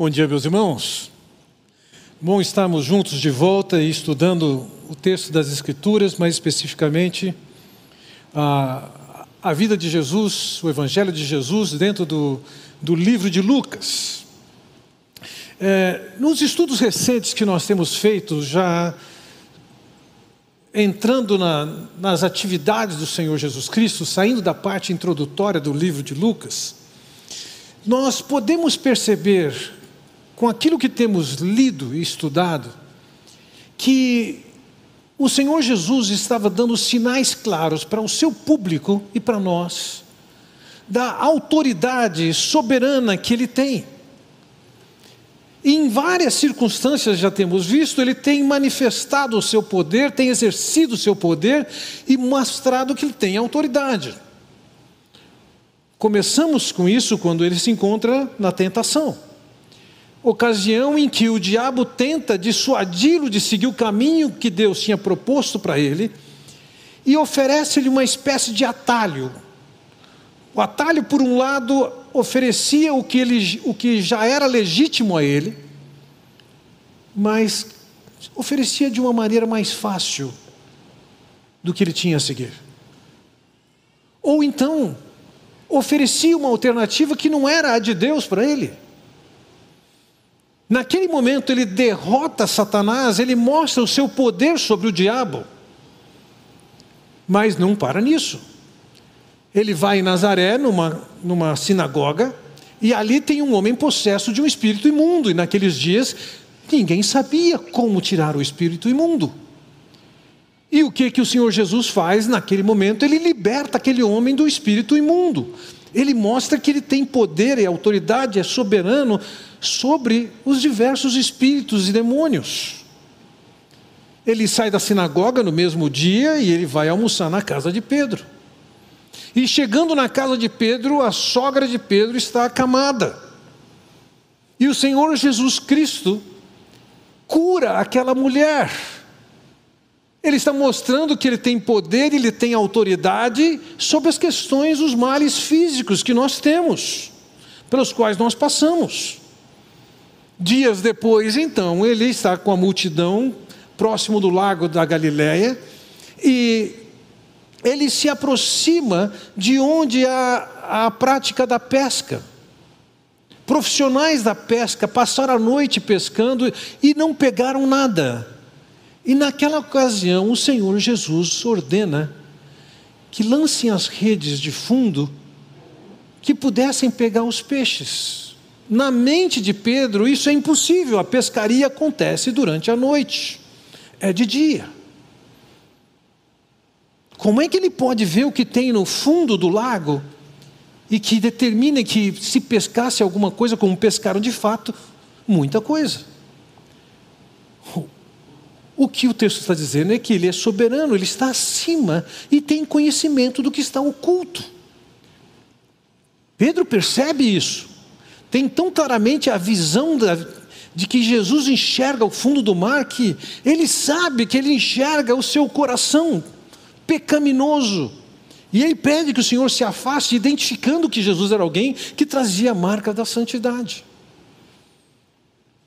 Bom dia, meus irmãos. Bom estarmos juntos de volta e estudando o texto das Escrituras, mais especificamente a, a vida de Jesus, o Evangelho de Jesus, dentro do, do livro de Lucas. É, nos estudos recentes que nós temos feito, já entrando na, nas atividades do Senhor Jesus Cristo, saindo da parte introdutória do livro de Lucas, nós podemos perceber com aquilo que temos lido e estudado, que o Senhor Jesus estava dando sinais claros para o seu público e para nós, da autoridade soberana que ele tem. Em várias circunstâncias já temos visto, ele tem manifestado o seu poder, tem exercido o seu poder e mostrado que ele tem autoridade. Começamos com isso quando ele se encontra na tentação ocasião em que o diabo tenta dissuadi-lo de seguir o caminho que Deus tinha proposto para ele e oferece-lhe uma espécie de atalho. O atalho, por um lado, oferecia o que, ele, o que já era legítimo a ele, mas oferecia de uma maneira mais fácil do que ele tinha a seguir. Ou então, oferecia uma alternativa que não era a de Deus para ele. Naquele momento ele derrota Satanás, ele mostra o seu poder sobre o diabo. Mas não para nisso. Ele vai em Nazaré, numa, numa sinagoga, e ali tem um homem possesso de um espírito imundo, e naqueles dias ninguém sabia como tirar o espírito imundo. E o que que o Senhor Jesus faz naquele momento? Ele liberta aquele homem do espírito imundo. Ele mostra que ele tem poder e autoridade, é soberano sobre os diversos espíritos e demônios. Ele sai da sinagoga no mesmo dia e ele vai almoçar na casa de Pedro. E chegando na casa de Pedro, a sogra de Pedro está acamada. E o Senhor Jesus Cristo cura aquela mulher. Ele está mostrando que ele tem poder, ele tem autoridade sobre as questões, os males físicos que nós temos, pelos quais nós passamos. Dias depois, então, ele está com a multidão próximo do lago da Galileia e ele se aproxima de onde há a prática da pesca. Profissionais da pesca passaram a noite pescando e não pegaram nada. E naquela ocasião, o Senhor Jesus ordena que lancem as redes de fundo que pudessem pegar os peixes. Na mente de Pedro, isso é impossível, a pescaria acontece durante a noite, é de dia. Como é que ele pode ver o que tem no fundo do lago e que determine que se pescasse alguma coisa, como pescaram de fato, muita coisa? O que o texto está dizendo é que ele é soberano, ele está acima e tem conhecimento do que está oculto. Pedro percebe isso tem tão claramente a visão da, de que Jesus enxerga o fundo do mar que ele sabe que ele enxerga o seu coração pecaminoso. E ele pede que o Senhor se afaste, identificando que Jesus era alguém que trazia a marca da santidade.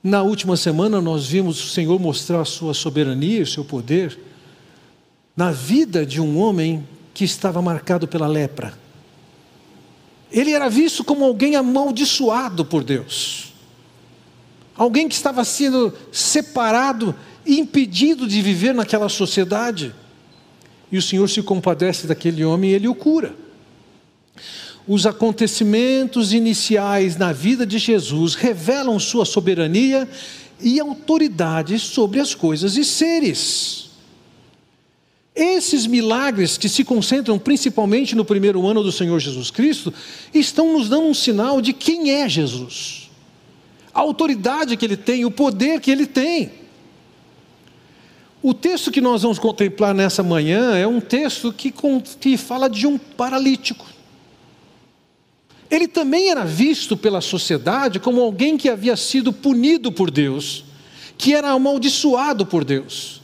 Na última semana, nós vimos o Senhor mostrar a sua soberania, o seu poder, na vida de um homem que estava marcado pela lepra. Ele era visto como alguém amaldiçoado por Deus, alguém que estava sendo separado e impedido de viver naquela sociedade. E o Senhor se compadece daquele homem e ele o cura. Os acontecimentos iniciais na vida de Jesus revelam sua soberania e autoridade sobre as coisas e seres. Esses milagres que se concentram principalmente no primeiro ano do Senhor Jesus Cristo, estão nos dando um sinal de quem é Jesus, a autoridade que ele tem, o poder que ele tem. O texto que nós vamos contemplar nessa manhã é um texto que, que fala de um paralítico. Ele também era visto pela sociedade como alguém que havia sido punido por Deus, que era amaldiçoado por Deus.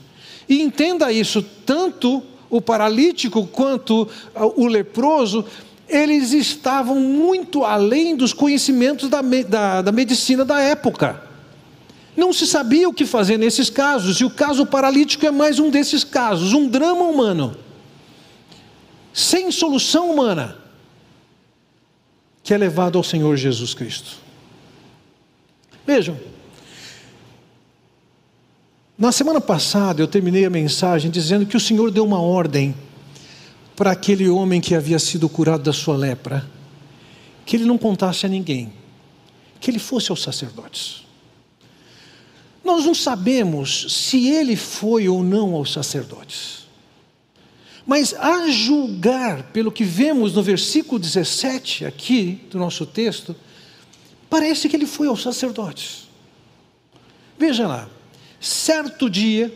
E entenda isso, tanto o paralítico quanto o leproso eles estavam muito além dos conhecimentos da, da, da medicina da época. Não se sabia o que fazer nesses casos, e o caso paralítico é mais um desses casos um drama humano, sem solução humana, que é levado ao Senhor Jesus Cristo. Vejam, na semana passada eu terminei a mensagem dizendo que o Senhor deu uma ordem para aquele homem que havia sido curado da sua lepra, que ele não contasse a ninguém, que ele fosse aos sacerdotes. Nós não sabemos se ele foi ou não aos sacerdotes. Mas a julgar pelo que vemos no versículo 17 aqui do nosso texto, parece que ele foi aos sacerdotes. Veja lá, certo dia,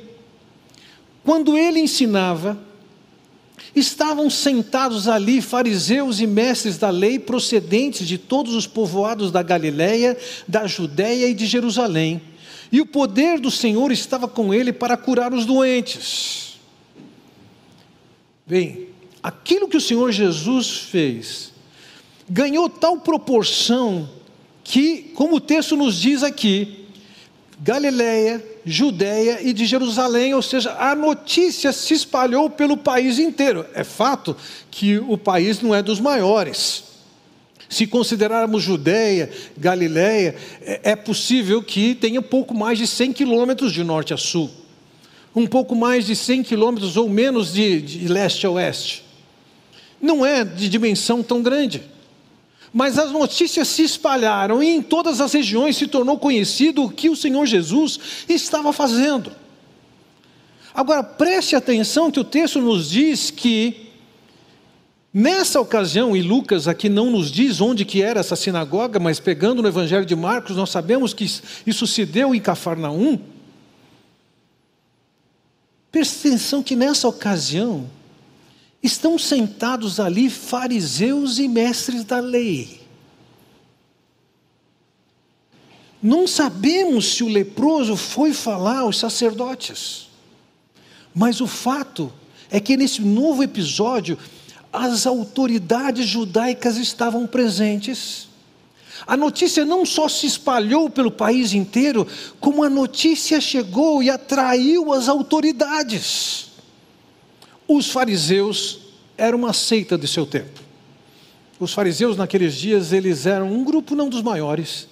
quando ele ensinava, estavam sentados ali fariseus e mestres da lei procedentes de todos os povoados da Galiléia, da Judéia e de Jerusalém e o poder do Senhor estava com ele para curar os doentes. Bem, aquilo que o Senhor Jesus fez ganhou tal proporção que, como o texto nos diz aqui, Galiléia, Judéia e de Jerusalém, ou seja, a notícia se espalhou pelo país inteiro. É fato que o país não é dos maiores. Se considerarmos Judéia, Galiléia, é, é possível que tenha pouco mais de 100 quilômetros de norte a sul, um pouco mais de 100 quilômetros ou menos de, de leste a oeste. Não é de dimensão tão grande. Mas as notícias se espalharam e em todas as regiões se tornou conhecido o que o Senhor Jesus estava fazendo. Agora preste atenção que o texto nos diz que Nessa ocasião, e Lucas aqui não nos diz onde que era essa sinagoga, mas pegando no Evangelho de Marcos, nós sabemos que isso se deu em Cafarnaum. Preste atenção que nessa ocasião estão sentados ali fariseus e mestres da lei. Não sabemos se o leproso foi falar aos sacerdotes, mas o fato é que nesse novo episódio as autoridades judaicas estavam presentes. A notícia não só se espalhou pelo país inteiro, como a notícia chegou e atraiu as autoridades. Os fariseus eram uma seita de seu tempo. Os fariseus naqueles dias, eles eram um grupo não dos maiores,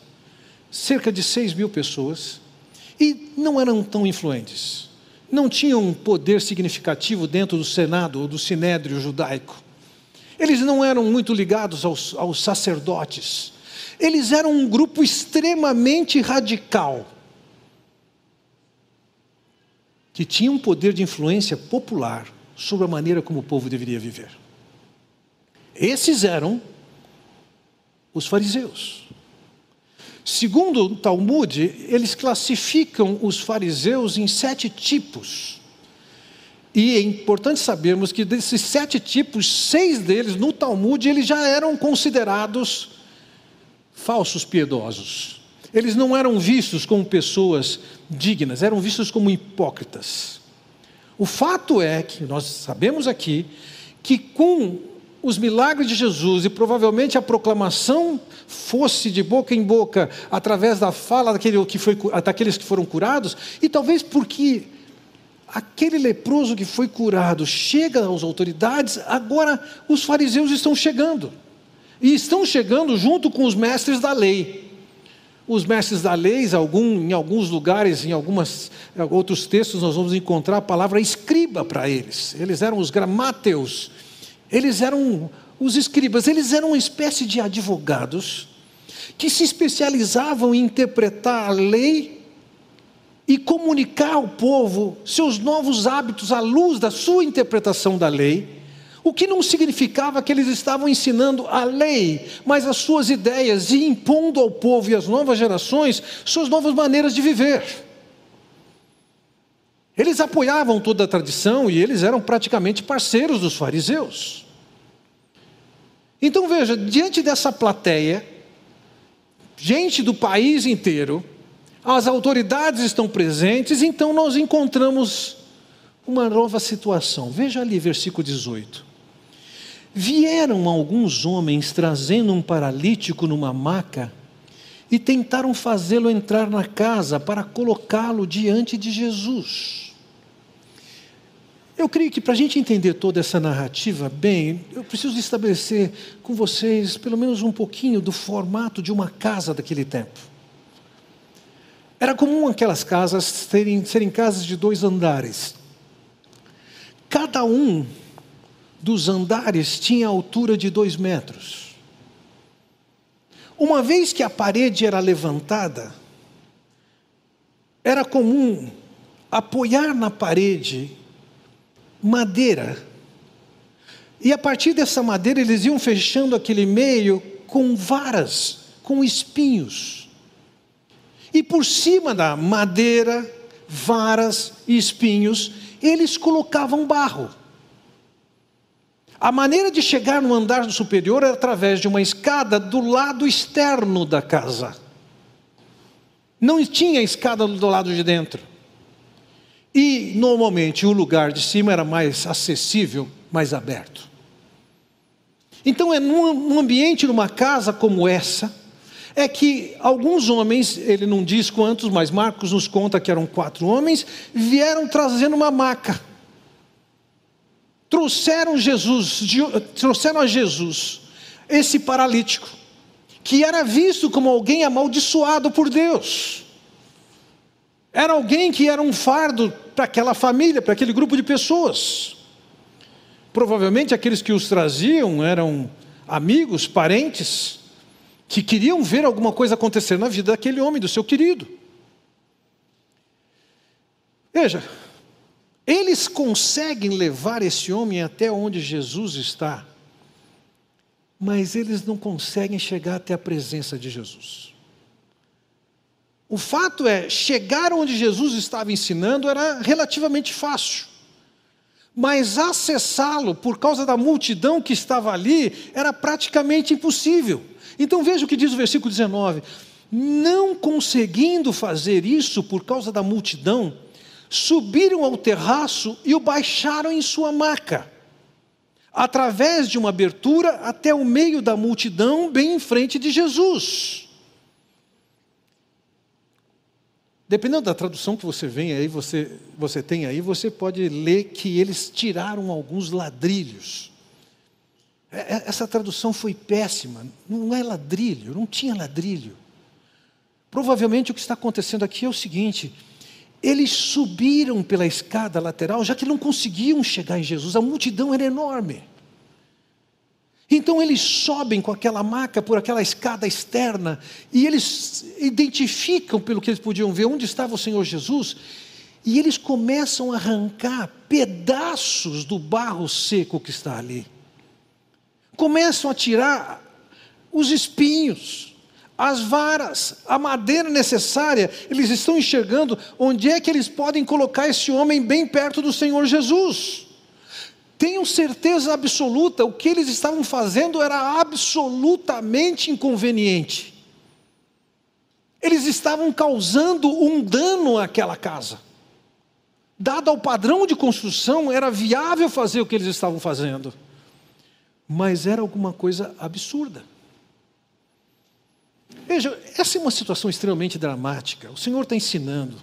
cerca de seis mil pessoas, e não eram tão influentes. Não tinham um poder significativo dentro do Senado ou do Sinédrio judaico eles não eram muito ligados aos, aos sacerdotes. Eles eram um grupo extremamente radical, que tinha um poder de influência popular sobre a maneira como o povo deveria viver. Esses eram os fariseus. Segundo o Talmud, eles classificam os fariseus em sete tipos. E é importante sabermos que desses sete tipos, seis deles no Talmud, eles já eram considerados falsos piedosos. Eles não eram vistos como pessoas dignas, eram vistos como hipócritas. O fato é que nós sabemos aqui que com os milagres de Jesus e provavelmente a proclamação fosse de boca em boca através da fala daquele que foi, daqueles que foram curados, e talvez porque aquele leproso que foi curado chega às autoridades, agora os fariseus estão chegando. E estão chegando junto com os mestres da lei. Os mestres da lei, algum, em alguns lugares, em alguns outros textos, nós vamos encontrar a palavra escriba para eles. Eles eram os gramateus, eles eram os escribas, eles eram uma espécie de advogados que se especializavam em interpretar a lei e comunicar ao povo seus novos hábitos à luz da sua interpretação da lei, o que não significava que eles estavam ensinando a lei, mas as suas ideias e impondo ao povo e às novas gerações suas novas maneiras de viver. Eles apoiavam toda a tradição e eles eram praticamente parceiros dos fariseus. Então veja, diante dessa plateia, gente do país inteiro, as autoridades estão presentes, então nós encontramos uma nova situação. Veja ali, versículo 18. Vieram alguns homens trazendo um paralítico numa maca e tentaram fazê-lo entrar na casa para colocá-lo diante de Jesus. Eu creio que para a gente entender toda essa narrativa bem, eu preciso estabelecer com vocês pelo menos um pouquinho do formato de uma casa daquele tempo. Era comum aquelas casas serem, serem casas de dois andares. Cada um dos andares tinha altura de dois metros. Uma vez que a parede era levantada, era comum apoiar na parede madeira. E a partir dessa madeira eles iam fechando aquele meio com varas, com espinhos. E por cima da madeira, varas e espinhos, eles colocavam barro. A maneira de chegar no andar superior era através de uma escada do lado externo da casa. Não tinha escada do lado de dentro. E, normalmente, o lugar de cima era mais acessível, mais aberto. Então, é num ambiente, numa casa como essa, é que alguns homens, ele não diz quantos, mas Marcos nos conta que eram quatro homens, vieram trazendo uma maca trouxeram Jesus, trouxeram a Jesus esse paralítico, que era visto como alguém amaldiçoado por Deus. Era alguém que era um fardo para aquela família, para aquele grupo de pessoas. Provavelmente aqueles que os traziam eram amigos, parentes, que queriam ver alguma coisa acontecer na vida daquele homem, do seu querido. Veja, eles conseguem levar esse homem até onde Jesus está, mas eles não conseguem chegar até a presença de Jesus. O fato é, chegar onde Jesus estava ensinando era relativamente fácil, mas acessá-lo por causa da multidão que estava ali era praticamente impossível. Então veja o que diz o versículo 19: não conseguindo fazer isso por causa da multidão, subiram ao terraço e o baixaram em sua maca, através de uma abertura até o meio da multidão, bem em frente de Jesus. Dependendo da tradução que você vem aí, você, você tem aí, você pode ler que eles tiraram alguns ladrilhos. É, é, essa tradução foi péssima. Não é ladrilho, não tinha ladrilho. Provavelmente o que está acontecendo aqui é o seguinte: eles subiram pela escada lateral, já que não conseguiam chegar em Jesus, a multidão era enorme. Então eles sobem com aquela maca por aquela escada externa e eles identificam, pelo que eles podiam ver, onde estava o Senhor Jesus, e eles começam a arrancar pedaços do barro seco que está ali. Começam a tirar os espinhos, as varas, a madeira necessária, eles estão enxergando onde é que eles podem colocar esse homem bem perto do Senhor Jesus. Tenham certeza absoluta, o que eles estavam fazendo era absolutamente inconveniente. Eles estavam causando um dano àquela casa. Dado ao padrão de construção, era viável fazer o que eles estavam fazendo, mas era alguma coisa absurda. Veja, essa é uma situação extremamente dramática. O Senhor está ensinando.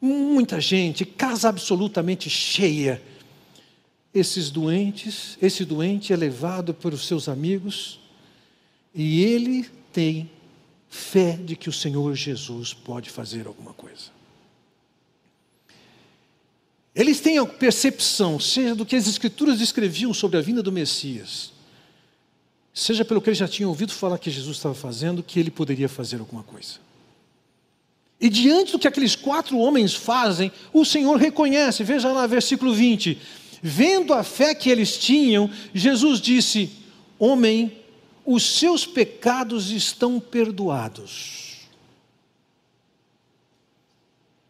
Muita gente, casa absolutamente cheia. Esses doentes, esse doente é levado pelos seus amigos e ele tem fé de que o Senhor Jesus pode fazer alguma coisa. Eles têm a percepção, seja do que as Escrituras descreviam sobre a vinda do Messias, seja pelo que ele já tinha ouvido falar que Jesus estava fazendo, que ele poderia fazer alguma coisa. E diante do que aqueles quatro homens fazem, o Senhor reconhece, veja lá, versículo 20: vendo a fé que eles tinham, Jesus disse: Homem, os seus pecados estão perdoados.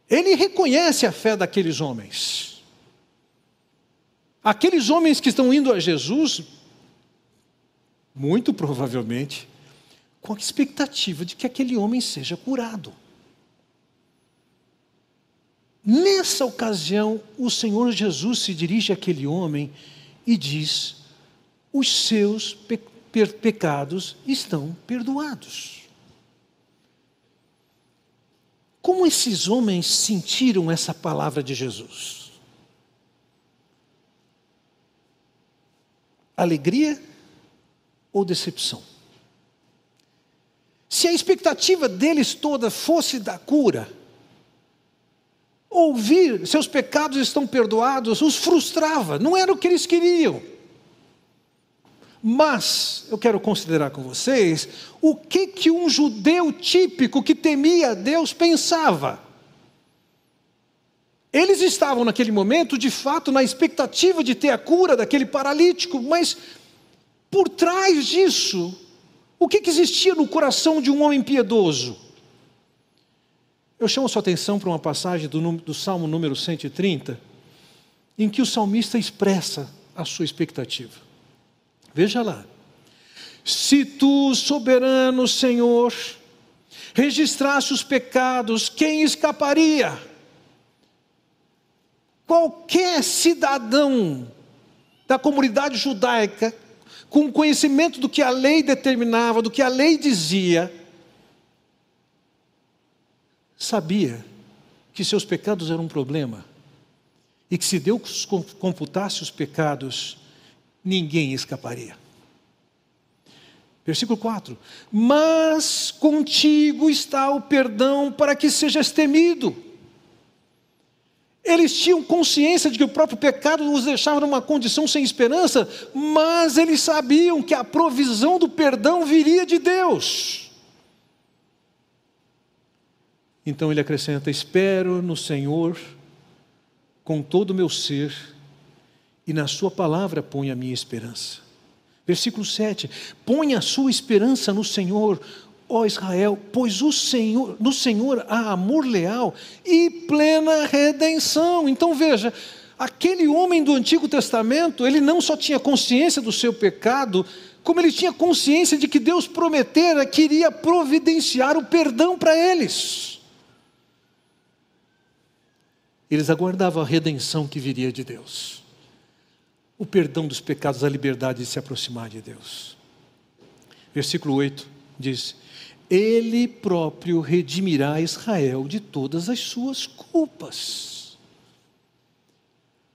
Ele reconhece a fé daqueles homens. Aqueles homens que estão indo a Jesus muito provavelmente, com a expectativa de que aquele homem seja curado. Nessa ocasião, o Senhor Jesus se dirige àquele homem e diz: os seus pe pecados estão perdoados. Como esses homens sentiram essa palavra de Jesus? Alegria ou decepção? Se a expectativa deles toda fosse da cura, ouvir seus pecados estão perdoados os frustrava, não era o que eles queriam. Mas eu quero considerar com vocês o que que um judeu típico que temia Deus pensava. Eles estavam naquele momento, de fato, na expectativa de ter a cura daquele paralítico, mas por trás disso, o que, que existia no coração de um homem piedoso? Eu chamo sua atenção para uma passagem do, do Salmo número 130, em que o salmista expressa a sua expectativa. Veja lá. Se tu, soberano Senhor, registrasse os pecados, quem escaparia? Qualquer cidadão da comunidade judaica, com conhecimento do que a lei determinava, do que a lei dizia, sabia que seus pecados eram um problema e que se Deus computasse os pecados, ninguém escaparia. Versículo 4: Mas contigo está o perdão para que sejas temido. Eles tinham consciência de que o próprio pecado os deixava numa condição sem esperança, mas eles sabiam que a provisão do perdão viria de Deus. Então ele acrescenta: Espero no Senhor com todo o meu ser e na Sua palavra ponho a minha esperança. Versículo 7: Põe a sua esperança no Senhor, ó Israel, pois o Senhor, no Senhor há amor leal e plena redenção. Então veja, aquele homem do Antigo Testamento, ele não só tinha consciência do seu pecado, como ele tinha consciência de que Deus prometera que iria providenciar o perdão para eles. Eles aguardavam a redenção que viria de Deus o perdão dos pecados, a liberdade de se aproximar de Deus. Versículo 8 diz: Ele próprio redimirá Israel de todas as suas culpas.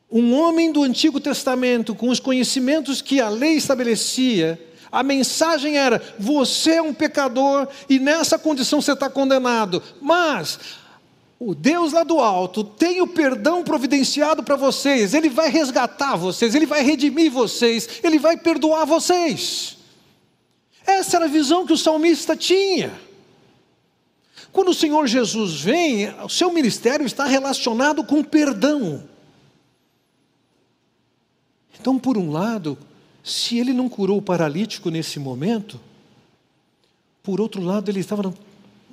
Um homem do Antigo Testamento, com os conhecimentos que a lei estabelecia, a mensagem era: você é um pecador e nessa condição você está condenado, mas o Deus lá do alto tem o perdão providenciado para vocês, Ele vai resgatar vocês, Ele vai redimir vocês, Ele vai perdoar vocês. Essa era a visão que o salmista tinha. Quando o Senhor Jesus vem, o seu ministério está relacionado com perdão. Então, por um lado, se ele não curou o paralítico nesse momento, por outro lado, ele estava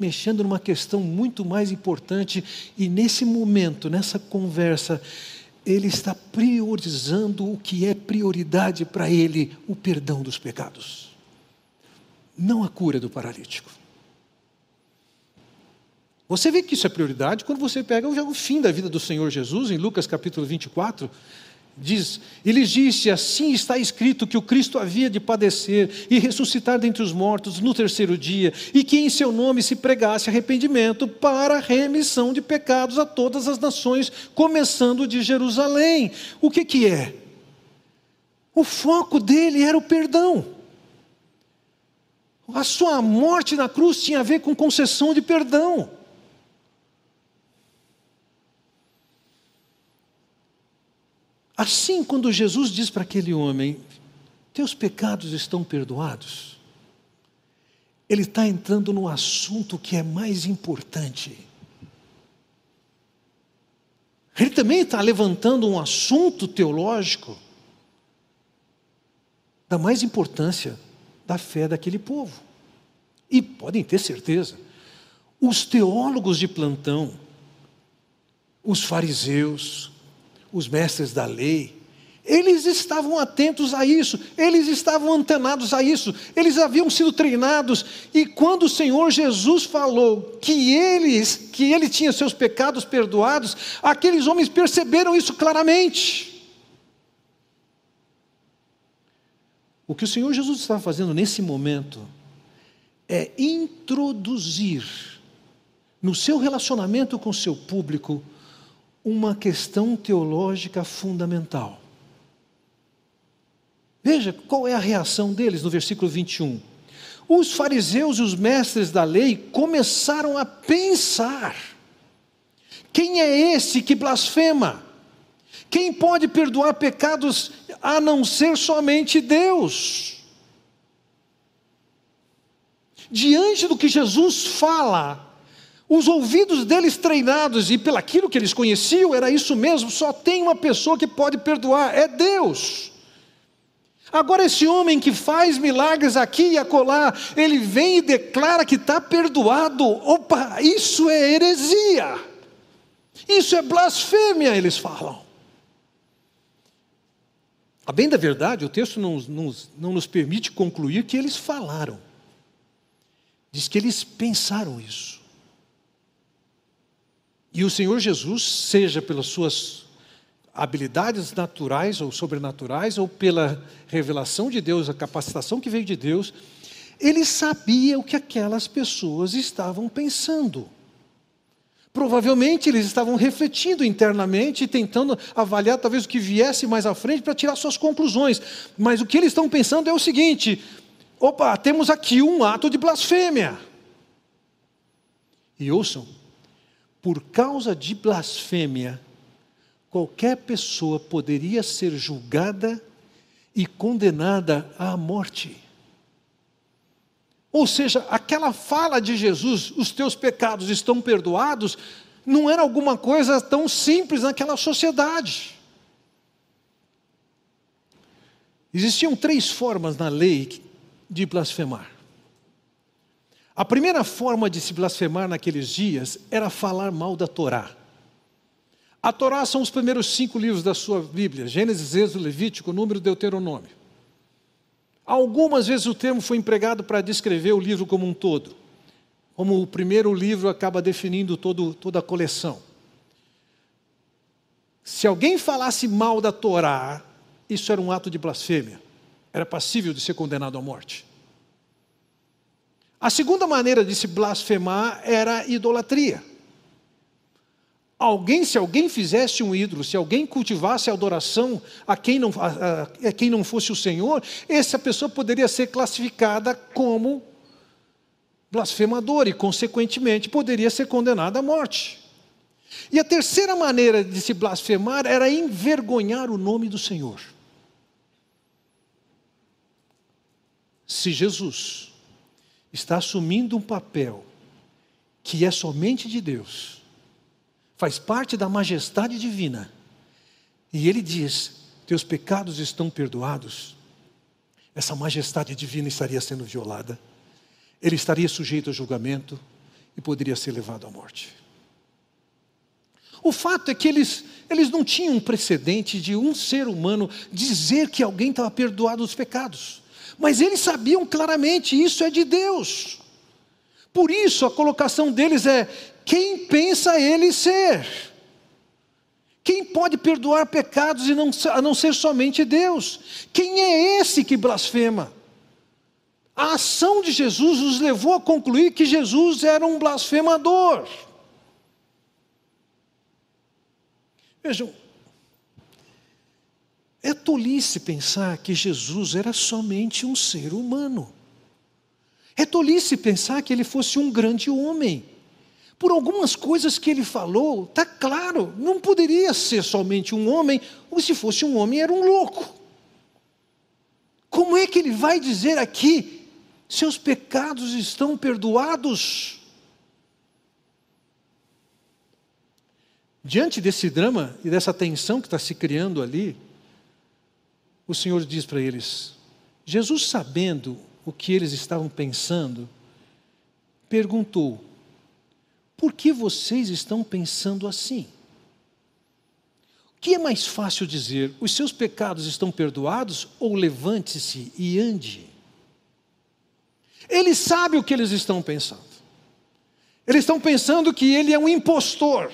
mexendo numa questão muito mais importante e nesse momento, nessa conversa, ele está priorizando o que é prioridade para ele, o perdão dos pecados. Não a cura do paralítico. Você vê que isso é prioridade quando você pega o fim da vida do Senhor Jesus, em Lucas capítulo 24, Diz, ele disse: Assim está escrito que o Cristo havia de padecer e ressuscitar dentre os mortos no terceiro dia, e que em seu nome se pregasse arrependimento para remissão de pecados a todas as nações, começando de Jerusalém. O que, que é? O foco dele era o perdão. A sua morte na cruz tinha a ver com concessão de perdão. Assim, quando Jesus diz para aquele homem: Teus pecados estão perdoados, ele está entrando no assunto que é mais importante. Ele também está levantando um assunto teológico da mais importância da fé daquele povo. E podem ter certeza, os teólogos de plantão, os fariseus, os mestres da lei, eles estavam atentos a isso, eles estavam antenados a isso, eles haviam sido treinados, e quando o Senhor Jesus falou que eles, que ele tinha seus pecados perdoados, aqueles homens perceberam isso claramente. O que o Senhor Jesus estava fazendo nesse momento é introduzir no seu relacionamento com o seu público uma questão teológica fundamental. Veja qual é a reação deles no versículo 21. Os fariseus e os mestres da lei começaram a pensar: quem é esse que blasfema? Quem pode perdoar pecados a não ser somente Deus? Diante do que Jesus fala, os ouvidos deles treinados e pelaquilo que eles conheciam, era isso mesmo, só tem uma pessoa que pode perdoar, é Deus. Agora, esse homem que faz milagres aqui e acolá, ele vem e declara que está perdoado. Opa, isso é heresia. Isso é blasfêmia, eles falam. A bem da verdade, o texto não, não, nos permite concluir que eles falaram. Diz que eles pensaram isso. E o Senhor Jesus, seja pelas suas habilidades naturais ou sobrenaturais, ou pela revelação de Deus, a capacitação que veio de Deus, ele sabia o que aquelas pessoas estavam pensando. Provavelmente eles estavam refletindo internamente, tentando avaliar talvez o que viesse mais à frente para tirar suas conclusões. Mas o que eles estão pensando é o seguinte: opa, temos aqui um ato de blasfêmia. E ouçam, por causa de blasfêmia, qualquer pessoa poderia ser julgada e condenada à morte. Ou seja, aquela fala de Jesus, os teus pecados estão perdoados, não era alguma coisa tão simples naquela sociedade. Existiam três formas na lei de blasfemar. A primeira forma de se blasfemar naqueles dias era falar mal da Torá. A Torá são os primeiros cinco livros da sua Bíblia: Gênesis, Êxodo, Levítico, Número, Deuteronômio. Algumas vezes o termo foi empregado para descrever o livro como um todo, como o primeiro livro acaba definindo todo, toda a coleção. Se alguém falasse mal da Torá, isso era um ato de blasfêmia, era passível de ser condenado à morte. A segunda maneira de se blasfemar era idolatria. Alguém, se alguém fizesse um ídolo, se alguém cultivasse a adoração a quem não, a, a quem não fosse o Senhor, essa pessoa poderia ser classificada como blasfemador e, consequentemente, poderia ser condenada à morte. E a terceira maneira de se blasfemar era envergonhar o nome do Senhor. Se Jesus está assumindo um papel que é somente de Deus, faz parte da majestade divina. E ele diz: Teus pecados estão perdoados. Essa majestade divina estaria sendo violada. Ele estaria sujeito a julgamento e poderia ser levado à morte. O fato é que eles, eles não tinham um precedente de um ser humano dizer que alguém estava perdoado dos pecados. Mas eles sabiam claramente, isso é de Deus. Por isso a colocação deles é: quem pensa ele ser? Quem pode perdoar pecados e não, a não ser somente Deus? Quem é esse que blasfema? A ação de Jesus nos levou a concluir que Jesus era um blasfemador. Vejam, é tolice pensar que Jesus era somente um ser humano. É tolice pensar que ele fosse um grande homem por algumas coisas que ele falou, está claro, não poderia ser somente um homem, ou se fosse um homem, era um louco. Como é que ele vai dizer aqui, seus pecados estão perdoados? Diante desse drama e dessa tensão que está se criando ali, o Senhor diz para eles: Jesus, sabendo o que eles estavam pensando, perguntou: por que vocês estão pensando assim? O que é mais fácil dizer? Os seus pecados estão perdoados ou levante-se e ande? Ele sabe o que eles estão pensando. Eles estão pensando que ele é um impostor.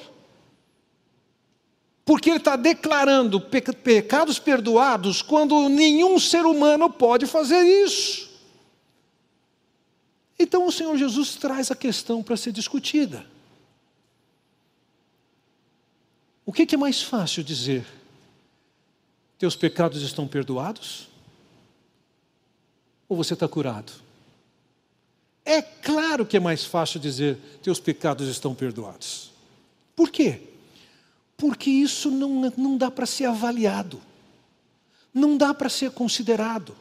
porque ele está declarando pecados perdoados quando nenhum ser humano pode fazer isso. Então o Senhor Jesus traz a questão para ser discutida. O que, que é mais fácil dizer? Teus pecados estão perdoados? Ou você está curado? É claro que é mais fácil dizer: teus pecados estão perdoados. Por quê? Porque isso não, não dá para ser avaliado, não dá para ser considerado.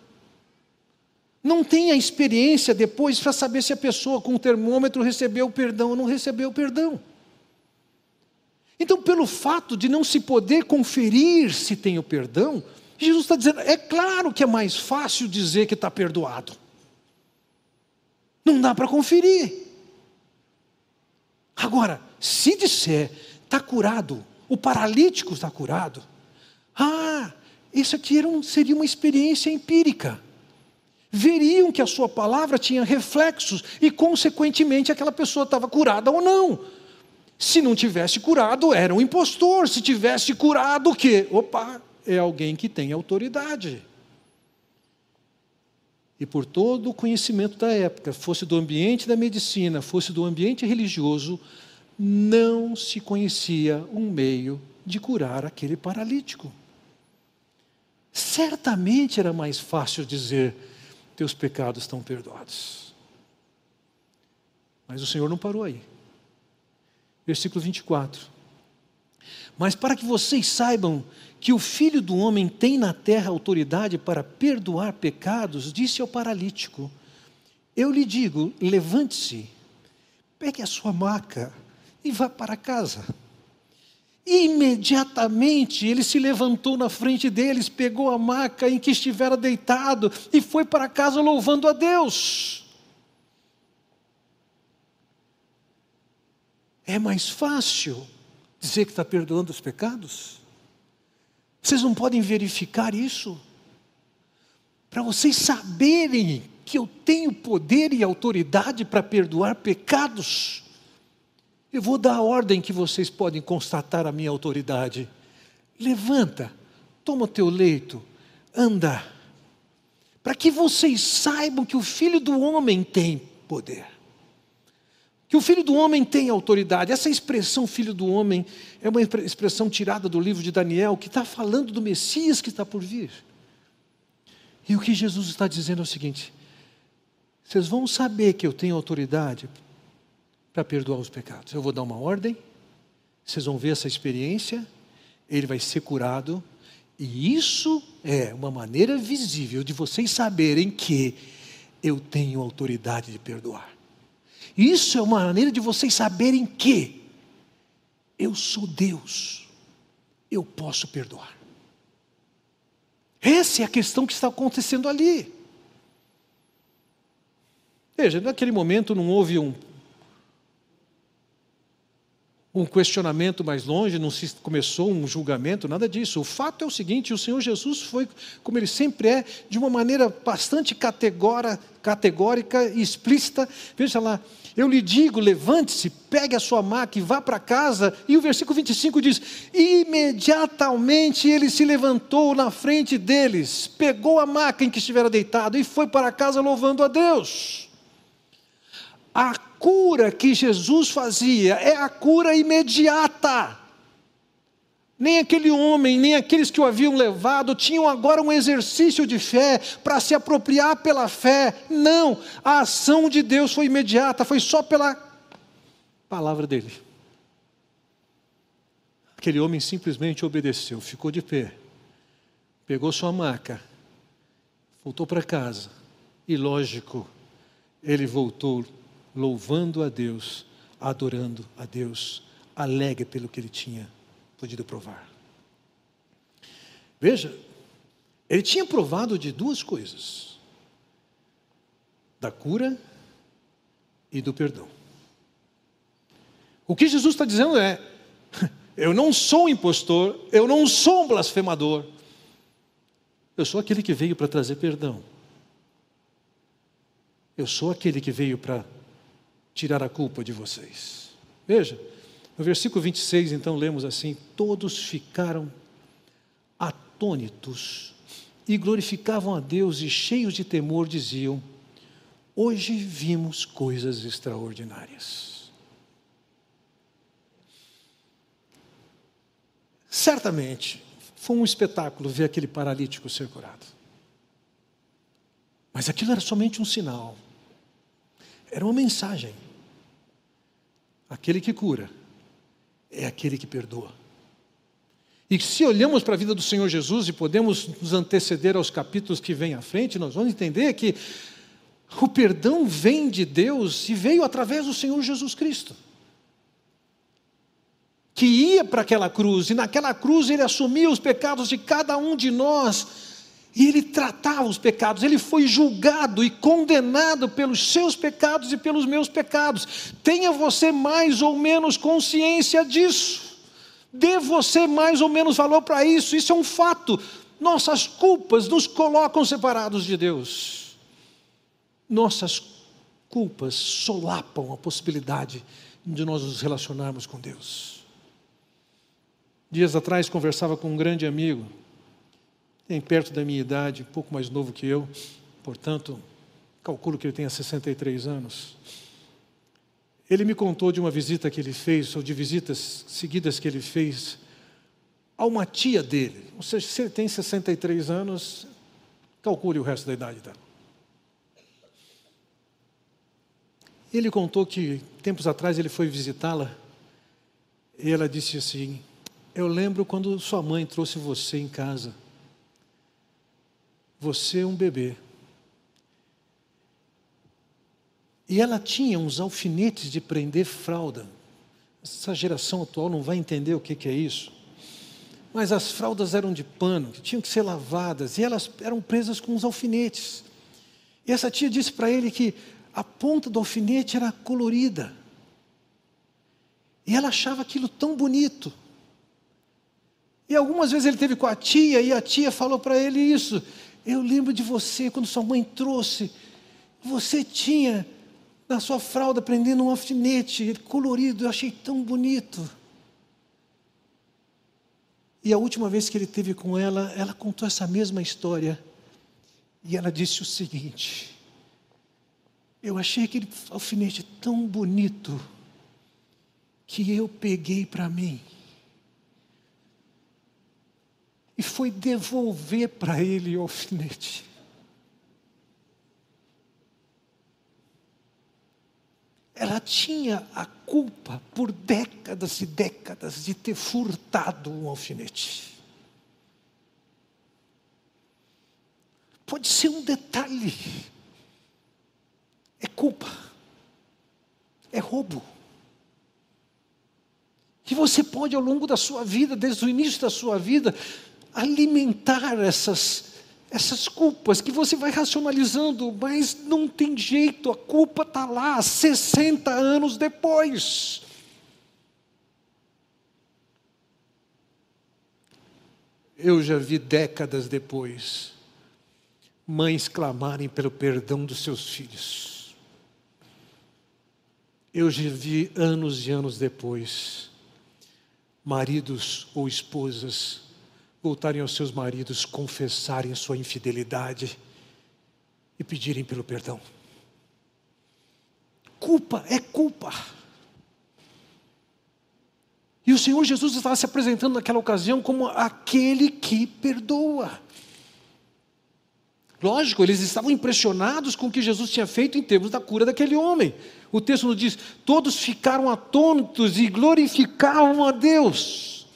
Não tem a experiência depois para saber se a pessoa com o termômetro recebeu o perdão ou não recebeu o perdão. Então, pelo fato de não se poder conferir se tem o perdão, Jesus está dizendo: é claro que é mais fácil dizer que está perdoado. Não dá para conferir. Agora, se disser, está curado, o paralítico está curado, ah, isso aqui um, seria uma experiência empírica. Veriam que a sua palavra tinha reflexos e, consequentemente, aquela pessoa estava curada ou não. Se não tivesse curado, era um impostor. Se tivesse curado, o quê? Opa, é alguém que tem autoridade e por todo o conhecimento da época, fosse do ambiente da medicina, fosse do ambiente religioso, não se conhecia um meio de curar aquele paralítico. Certamente era mais fácil dizer: teus pecados estão perdoados. Mas o Senhor não parou aí. Versículo 24. Mas para que vocês saibam que o filho do homem tem na terra autoridade para perdoar pecados, disse ao paralítico: Eu lhe digo, levante-se, pegue a sua maca e vá para casa. Imediatamente ele se levantou na frente deles, pegou a maca em que estivera deitado e foi para casa louvando a Deus. É mais fácil dizer que está perdoando os pecados? Vocês não podem verificar isso? Para vocês saberem que eu tenho poder e autoridade para perdoar pecados, eu vou dar a ordem que vocês podem constatar a minha autoridade. Levanta, toma o teu leito, anda, para que vocês saibam que o Filho do Homem tem poder que o filho do homem tem autoridade. Essa expressão filho do homem é uma expressão tirada do livro de Daniel, que está falando do Messias que está por vir. E o que Jesus está dizendo é o seguinte: vocês vão saber que eu tenho autoridade para perdoar os pecados. Eu vou dar uma ordem, vocês vão ver essa experiência, ele vai ser curado, e isso é uma maneira visível de vocês saberem que eu tenho autoridade de perdoar. Isso é uma maneira de vocês saberem que eu sou Deus, eu posso perdoar. Essa é a questão que está acontecendo ali. Veja, naquele momento não houve um, um questionamento mais longe, não se começou um julgamento, nada disso. O fato é o seguinte: o Senhor Jesus foi, como ele sempre é, de uma maneira bastante categórica e explícita. Veja lá, eu lhe digo: levante-se, pegue a sua maca e vá para casa. E o versículo 25 diz: Imediatamente ele se levantou na frente deles, pegou a maca em que estivera deitado e foi para casa louvando a Deus. A cura que Jesus fazia é a cura imediata. Nem aquele homem, nem aqueles que o haviam levado tinham agora um exercício de fé para se apropriar pela fé. Não, a ação de Deus foi imediata, foi só pela palavra dele. Aquele homem simplesmente obedeceu, ficou de pé, pegou sua maca, voltou para casa e, lógico, ele voltou louvando a Deus, adorando a Deus, alegre pelo que ele tinha podido provar. Veja, ele tinha provado de duas coisas: da cura e do perdão. O que Jesus está dizendo é: eu não sou um impostor, eu não sou um blasfemador, eu sou aquele que veio para trazer perdão. Eu sou aquele que veio para tirar a culpa de vocês. Veja, No versículo 26, então, lemos assim: Todos ficaram atônitos e glorificavam a Deus e cheios de temor diziam: Hoje vimos coisas extraordinárias. Certamente foi um espetáculo ver aquele paralítico ser curado. Mas aquilo era somente um sinal, era uma mensagem. Aquele que cura é aquele que perdoa. E se olhamos para a vida do Senhor Jesus e podemos nos anteceder aos capítulos que vêm à frente, nós vamos entender que o perdão vem de Deus e veio através do Senhor Jesus Cristo. Que ia para aquela cruz, e naquela cruz ele assumia os pecados de cada um de nós, e ele tratava os pecados, ele foi julgado e condenado pelos seus pecados e pelos meus pecados. Tenha você mais ou menos consciência disso. Dê você mais ou menos valor para isso, isso é um fato. Nossas culpas nos colocam separados de Deus. Nossas culpas solapam a possibilidade de nós nos relacionarmos com Deus. Dias atrás conversava com um grande amigo, tem perto da minha idade, um pouco mais novo que eu, portanto, calculo que ele tenha 63 anos. Ele me contou de uma visita que ele fez, ou de visitas seguidas que ele fez a uma tia dele. Ou seja, se ele tem 63 anos, calcule o resto da idade dela. Ele contou que tempos atrás ele foi visitá-la e ela disse assim: Eu lembro quando sua mãe trouxe você em casa. Você é um bebê. E ela tinha uns alfinetes de prender fralda. Essa geração atual não vai entender o que, que é isso. Mas as fraldas eram de pano, que tinham que ser lavadas, e elas eram presas com uns alfinetes. E essa tia disse para ele que a ponta do alfinete era colorida. E ela achava aquilo tão bonito. E algumas vezes ele teve com a tia, e a tia falou para ele isso. Eu lembro de você, quando sua mãe trouxe, você tinha na sua fralda prendendo um alfinete colorido, eu achei tão bonito. E a última vez que ele teve com ela, ela contou essa mesma história. E ela disse o seguinte: Eu achei aquele alfinete tão bonito que eu peguei para mim. E foi devolver para ele o alfinete. ela tinha a culpa por décadas e décadas de ter furtado um alfinete. Pode ser um detalhe. É culpa. É roubo. E você pode, ao longo da sua vida, desde o início da sua vida, alimentar essas essas culpas que você vai racionalizando, mas não tem jeito, a culpa está lá 60 anos depois. Eu já vi décadas depois mães clamarem pelo perdão dos seus filhos. Eu já vi anos e anos depois maridos ou esposas voltarem aos seus maridos, confessarem sua infidelidade e pedirem pelo perdão. Culpa é culpa. E o Senhor Jesus estava se apresentando naquela ocasião como aquele que perdoa. Lógico, eles estavam impressionados com o que Jesus tinha feito em termos da cura daquele homem. O texto nos diz: todos ficaram atônitos e glorificavam a Deus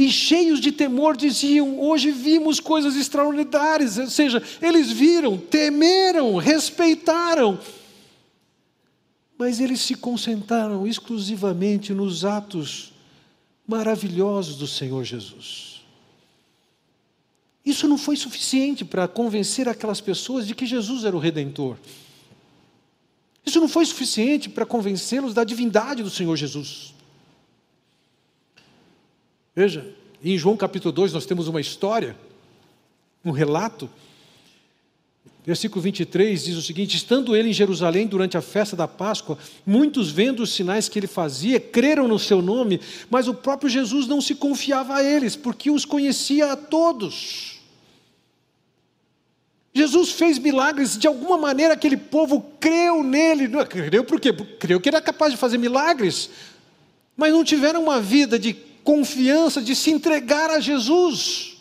e cheios de temor diziam: Hoje vimos coisas extraordinárias. Ou seja, eles viram, temeram, respeitaram. Mas eles se concentraram exclusivamente nos atos maravilhosos do Senhor Jesus. Isso não foi suficiente para convencer aquelas pessoas de que Jesus era o redentor. Isso não foi suficiente para convencê-los da divindade do Senhor Jesus. Veja, em João capítulo 2 nós temos uma história, um relato. Versículo 23 diz o seguinte: Estando ele em Jerusalém durante a festa da Páscoa, muitos vendo os sinais que ele fazia, creram no seu nome, mas o próprio Jesus não se confiava a eles, porque os conhecia a todos. Jesus fez milagres, de alguma maneira aquele povo creu nele. Creu por quê? Creu que era capaz de fazer milagres, mas não tiveram uma vida de confiança, de se entregar a Jesus.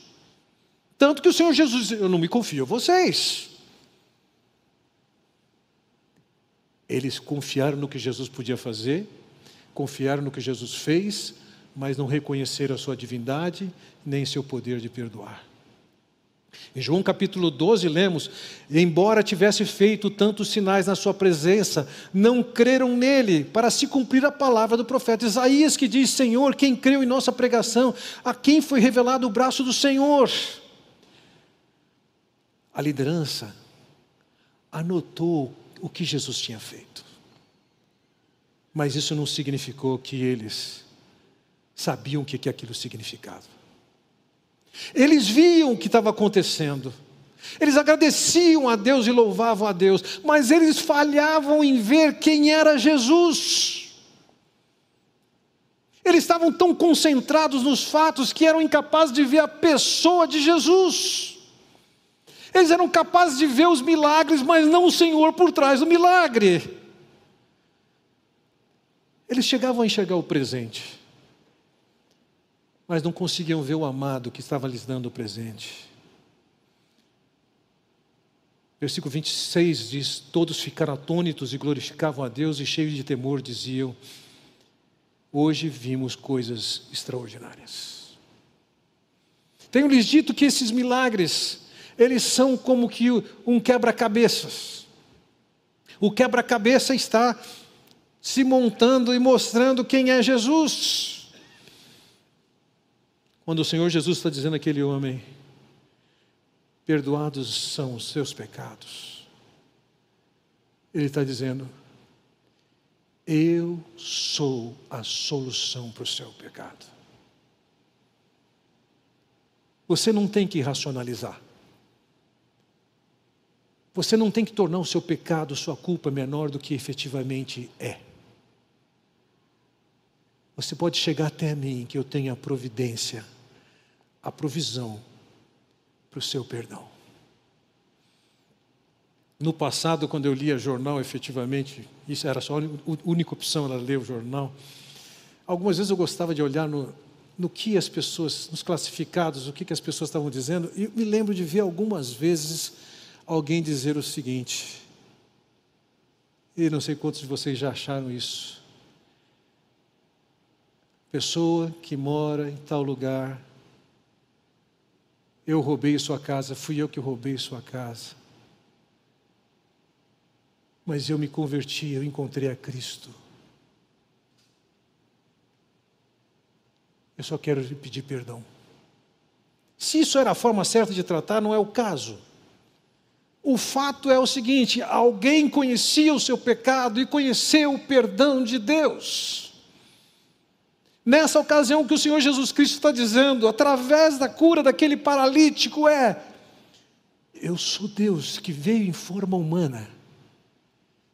Tanto que o Senhor Jesus disse: Eu não me confio a vocês. Eles confiaram no que Jesus podia fazer, confiaram no que Jesus fez, mas não reconheceram a sua divindade nem seu poder de perdoar. Em João capítulo 12, lemos: Embora tivesse feito tantos sinais na sua presença, não creram nele, para se cumprir a palavra do profeta Isaías, que diz: Senhor, quem creu em nossa pregação, a quem foi revelado o braço do Senhor? A liderança anotou o que Jesus tinha feito, mas isso não significou que eles sabiam o que aquilo significava. Eles viam o que estava acontecendo. Eles agradeciam a Deus e louvavam a Deus, mas eles falhavam em ver quem era Jesus. Eles estavam tão concentrados nos fatos que eram incapazes de ver a pessoa de Jesus. Eles eram capazes de ver os milagres, mas não o Senhor por trás do milagre. Eles chegavam a enxergar o presente, mas não conseguiam ver o amado que estava lhes dando o presente. Versículo 26 diz: Todos ficaram atônitos e glorificavam a Deus, e cheios de temor diziam: Hoje vimos coisas extraordinárias. Tenho-lhes dito que esses milagres, eles são como que um quebra-cabeças. O quebra-cabeça está se montando e mostrando quem é Jesus. Quando o Senhor Jesus está dizendo àquele homem: Perdoados são os seus pecados. Ele está dizendo: Eu sou a solução para o seu pecado. Você não tem que racionalizar. Você não tem que tornar o seu pecado, sua culpa menor do que efetivamente é. Você pode chegar até mim que eu tenha providência a provisão para o seu perdão. No passado, quando eu lia jornal, efetivamente, isso era só a única opção, era ler o jornal. Algumas vezes eu gostava de olhar no, no que as pessoas, nos classificados, o que, que as pessoas estavam dizendo, e me lembro de ver algumas vezes alguém dizer o seguinte, e não sei quantos de vocês já acharam isso. Pessoa que mora em tal lugar, eu roubei sua casa, fui eu que roubei sua casa. Mas eu me converti, eu encontrei a Cristo. Eu só quero lhe pedir perdão. Se isso era a forma certa de tratar, não é o caso. O fato é o seguinte: alguém conhecia o seu pecado e conheceu o perdão de Deus. Nessa ocasião que o Senhor Jesus Cristo está dizendo, através da cura daquele paralítico, é: Eu sou Deus que veio em forma humana,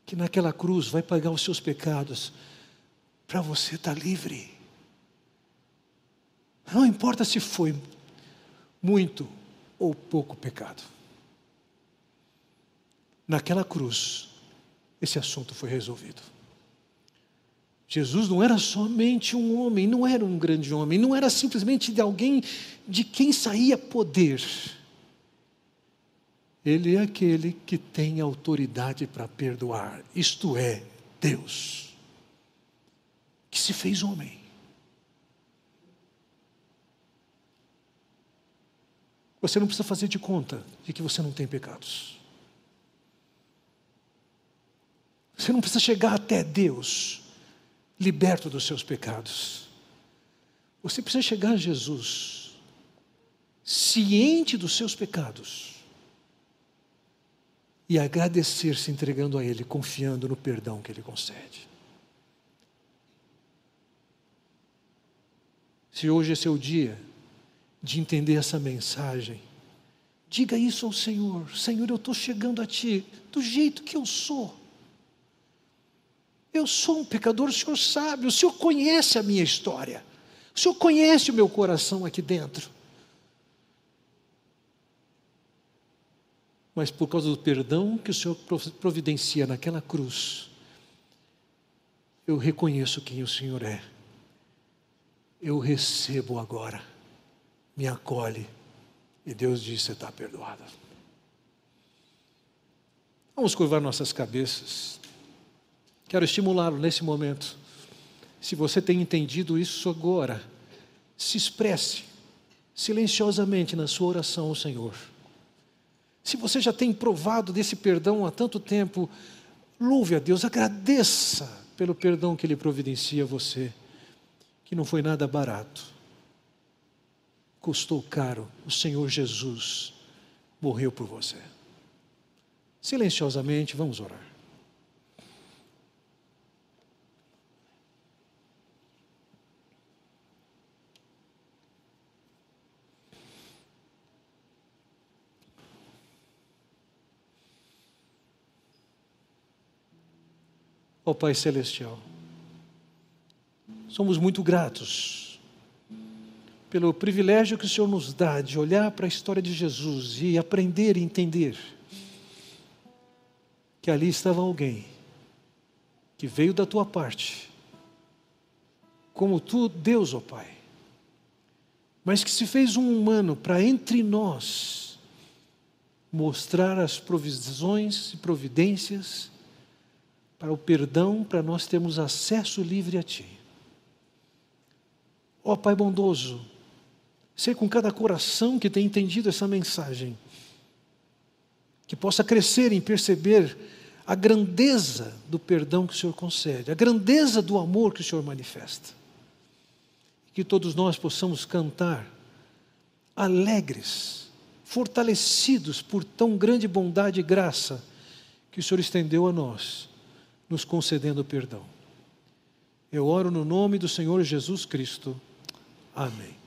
que naquela cruz vai pagar os seus pecados, para você estar tá livre. Não importa se foi muito ou pouco pecado. Naquela cruz, esse assunto foi resolvido. Jesus não era somente um homem, não era um grande homem, não era simplesmente de alguém de quem saía poder. Ele é aquele que tem autoridade para perdoar, isto é, Deus, que se fez homem. Você não precisa fazer de conta de que você não tem pecados. Você não precisa chegar até Deus liberto dos seus pecados. Você precisa chegar a Jesus, ciente dos seus pecados, e agradecer se entregando a Ele, confiando no perdão que Ele concede. Se hoje é seu dia de entender essa mensagem, Diga isso ao Senhor: Senhor, eu estou chegando a Ti do jeito que eu sou. Eu sou um pecador, o Senhor sabe, o Senhor conhece a minha história, o Senhor conhece o meu coração aqui dentro. Mas por causa do perdão que o Senhor providencia naquela cruz, eu reconheço quem o Senhor é. Eu recebo agora, me acolhe. E Deus diz: Você está perdoada. Vamos curvar nossas cabeças. Quero estimulá-lo nesse momento. Se você tem entendido isso agora, se expresse silenciosamente na sua oração ao Senhor. Se você já tem provado desse perdão há tanto tempo, louve a Deus, agradeça pelo perdão que Ele providencia a você, que não foi nada barato, custou caro, o Senhor Jesus morreu por você. Silenciosamente, vamos orar. Ó Pai Celestial, somos muito gratos pelo privilégio que o Senhor nos dá de olhar para a história de Jesus e aprender e entender que ali estava alguém que veio da tua parte, como tu, Deus, ó Pai, mas que se fez um humano para entre nós mostrar as provisões e providências para o perdão, para nós termos acesso livre a Ti. Ó oh, Pai bondoso, ser com cada coração que tem entendido essa mensagem, que possa crescer em perceber a grandeza do perdão que o Senhor concede, a grandeza do amor que o Senhor manifesta. Que todos nós possamos cantar alegres, fortalecidos por tão grande bondade e graça que o Senhor estendeu a nós nos concedendo perdão. Eu oro no nome do Senhor Jesus Cristo. Amém.